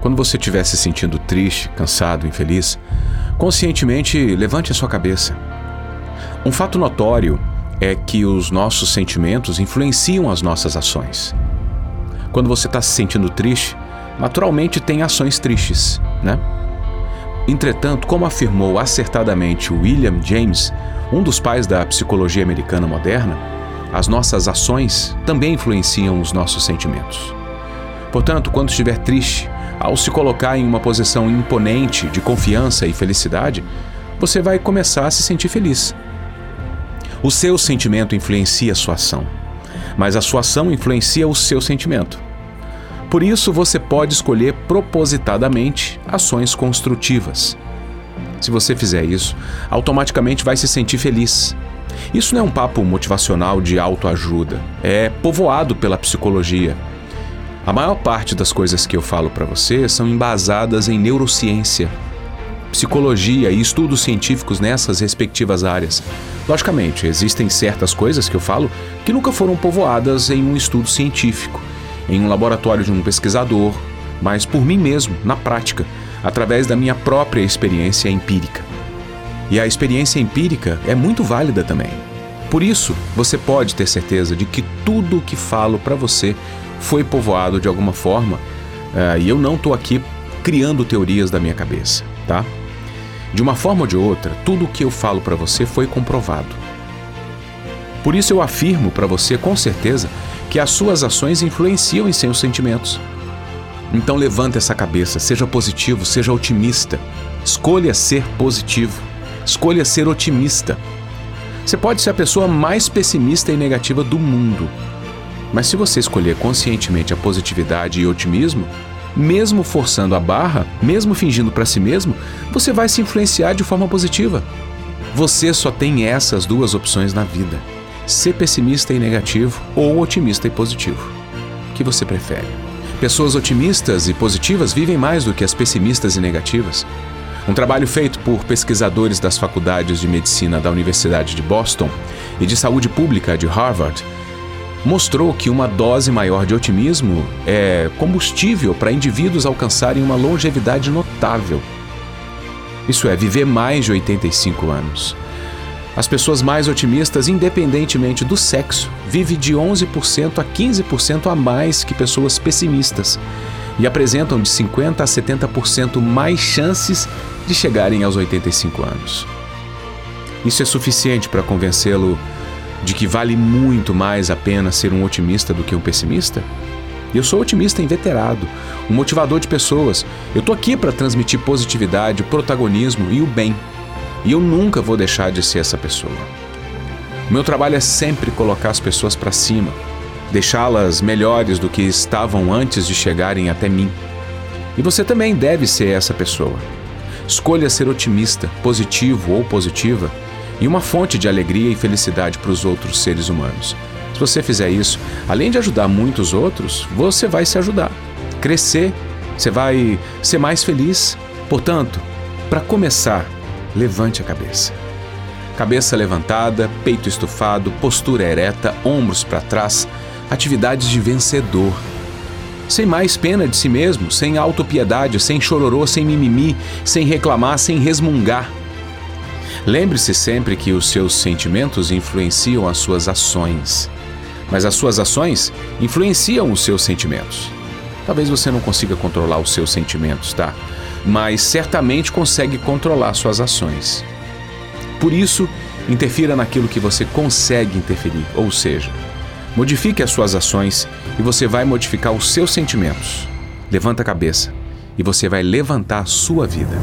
Quando você estiver se sentindo triste, cansado, infeliz, conscientemente levante a sua cabeça. Um fato notório é que os nossos sentimentos influenciam as nossas ações. Quando você está se sentindo triste, naturalmente tem ações tristes, né? Entretanto, como afirmou acertadamente William James, um dos pais da psicologia americana moderna, as nossas ações também influenciam os nossos sentimentos. Portanto, quando estiver triste, ao se colocar em uma posição imponente de confiança e felicidade, você vai começar a se sentir feliz. O seu sentimento influencia a sua ação, mas a sua ação influencia o seu sentimento. Por isso, você pode escolher propositadamente ações construtivas. Se você fizer isso, automaticamente vai se sentir feliz. Isso não é um papo motivacional de autoajuda, é povoado pela psicologia. A maior parte das coisas que eu falo para você são embasadas em neurociência, psicologia e estudos científicos nessas respectivas áreas. Logicamente, existem certas coisas que eu falo que nunca foram povoadas em um estudo científico em um laboratório de um pesquisador, mas por mim mesmo, na prática, através da minha própria experiência empírica. E a experiência empírica é muito válida também. Por isso, você pode ter certeza de que tudo o que falo para você foi povoado de alguma forma, uh, e eu não estou aqui criando teorias da minha cabeça, tá? De uma forma ou de outra, tudo o que eu falo para você foi comprovado. Por isso eu afirmo para você com certeza que as suas ações influenciam em seus sentimentos. Então levante essa cabeça, seja positivo, seja otimista. Escolha ser positivo. Escolha ser otimista. Você pode ser a pessoa mais pessimista e negativa do mundo. Mas se você escolher conscientemente a positividade e otimismo, mesmo forçando a barra, mesmo fingindo para si mesmo, você vai se influenciar de forma positiva. Você só tem essas duas opções na vida ser pessimista e negativo ou otimista e positivo? O que você prefere? Pessoas otimistas e positivas vivem mais do que as pessimistas e negativas. Um trabalho feito por pesquisadores das faculdades de medicina da Universidade de Boston e de saúde pública de Harvard mostrou que uma dose maior de otimismo é combustível para indivíduos alcançarem uma longevidade notável. Isso é, viver mais de 85 anos. As pessoas mais otimistas, independentemente do sexo, vivem de 11% a 15% a mais que pessoas pessimistas e apresentam de 50% a 70% mais chances de chegarem aos 85 anos. Isso é suficiente para convencê-lo de que vale muito mais a pena ser um otimista do que um pessimista? Eu sou otimista inveterado, um motivador de pessoas. Eu tô aqui para transmitir positividade, protagonismo e o bem. E eu nunca vou deixar de ser essa pessoa. O meu trabalho é sempre colocar as pessoas para cima, deixá-las melhores do que estavam antes de chegarem até mim. E você também deve ser essa pessoa. Escolha ser otimista, positivo ou positiva e uma fonte de alegria e felicidade para os outros seres humanos. Se você fizer isso, além de ajudar muitos outros, você vai se ajudar, crescer, você vai ser mais feliz. Portanto, para começar, levante a cabeça. Cabeça levantada, peito estufado, postura ereta, ombros para trás, atividades de vencedor. Sem mais pena de si mesmo, sem autopiedade, sem chororô, sem mimimi, sem reclamar, sem resmungar. Lembre-se sempre que os seus sentimentos influenciam as suas ações, mas as suas ações influenciam os seus sentimentos. Talvez você não consiga controlar os seus sentimentos, tá? mas certamente consegue controlar suas ações. Por isso, interfira naquilo que você consegue interferir, ou seja, modifique as suas ações e você vai modificar os seus sentimentos. Levanta a cabeça e você vai levantar a sua vida.